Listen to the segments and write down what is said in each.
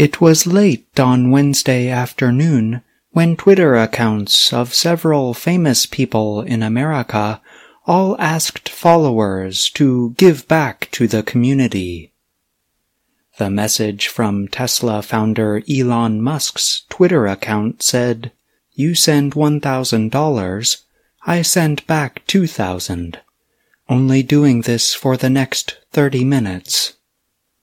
It was late on Wednesday afternoon when Twitter accounts of several famous people in America all asked followers to give back to the community. The message from Tesla founder Elon Musk's Twitter account said, You send $1,000, I send back 2,000. Only doing this for the next 30 minutes.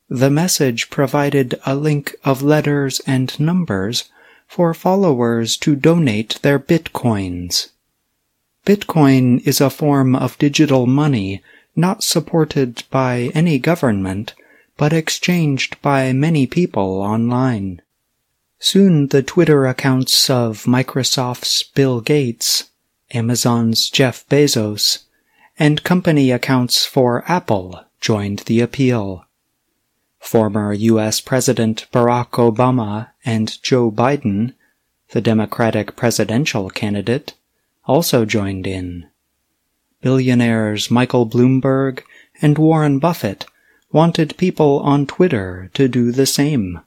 The message provided a link of letters and numbers for followers to donate their bitcoins. Bitcoin is a form of digital money not supported by any government, but exchanged by many people online. Soon the Twitter accounts of Microsoft's Bill Gates, Amazon's Jeff Bezos, and company accounts for Apple joined the appeal. Former U.S. President Barack Obama and Joe Biden, the Democratic presidential candidate, also joined in. Billionaires Michael Bloomberg and Warren Buffett wanted people on Twitter to do the same.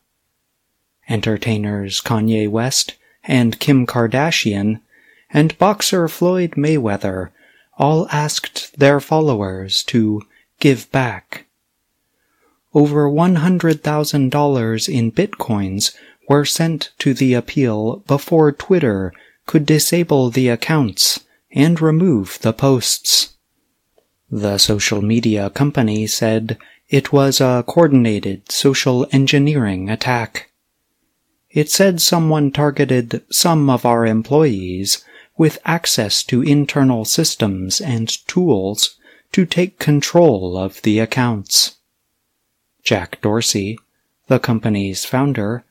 Entertainers Kanye West and Kim Kardashian and boxer Floyd Mayweather all asked their followers to give back over $100,000 in bitcoins were sent to the appeal before Twitter could disable the accounts and remove the posts. The social media company said it was a coordinated social engineering attack. It said someone targeted some of our employees with access to internal systems and tools to take control of the accounts. Jack Dorsey, the company's founder,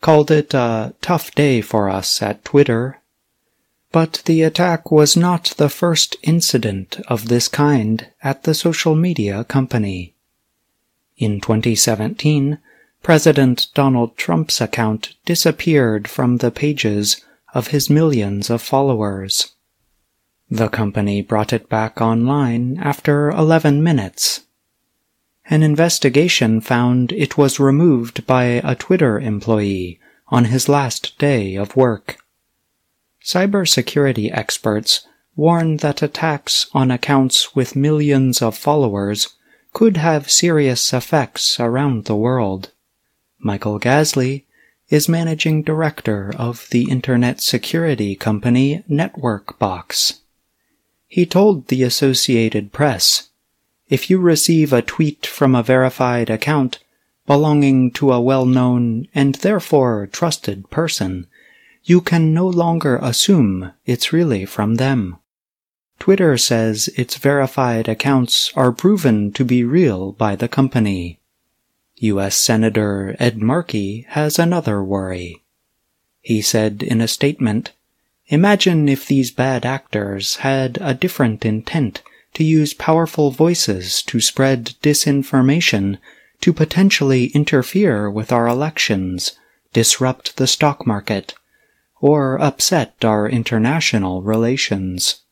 called it a tough day for us at Twitter. But the attack was not the first incident of this kind at the social media company. In 2017, President Donald Trump's account disappeared from the pages of his millions of followers. The company brought it back online after 11 minutes an investigation found it was removed by a Twitter employee on his last day of work. Cybersecurity experts warn that attacks on accounts with millions of followers could have serious effects around the world. Michael Gazeley is managing director of the internet security company NetworkBox. He told the Associated Press if you receive a tweet from a verified account belonging to a well-known and therefore trusted person, you can no longer assume it's really from them. Twitter says its verified accounts are proven to be real by the company. U.S. Senator Ed Markey has another worry. He said in a statement, Imagine if these bad actors had a different intent to use powerful voices to spread disinformation to potentially interfere with our elections, disrupt the stock market, or upset our international relations.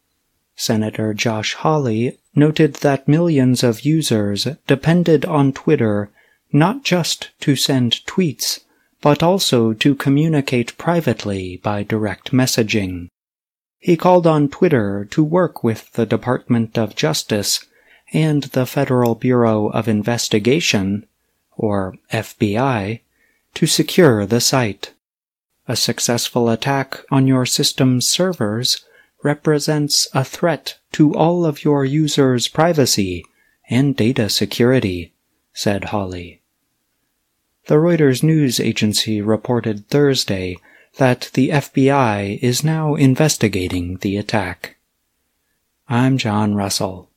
Senator Josh Hawley noted that millions of users depended on Twitter not just to send tweets, but also to communicate privately by direct messaging. He called on Twitter to work with the Department of Justice and the Federal Bureau of Investigation, or FBI, to secure the site. A successful attack on your system's servers represents a threat to all of your users' privacy and data security, said Hawley. The Reuters news agency reported Thursday that the FBI is now investigating the attack. I'm John Russell.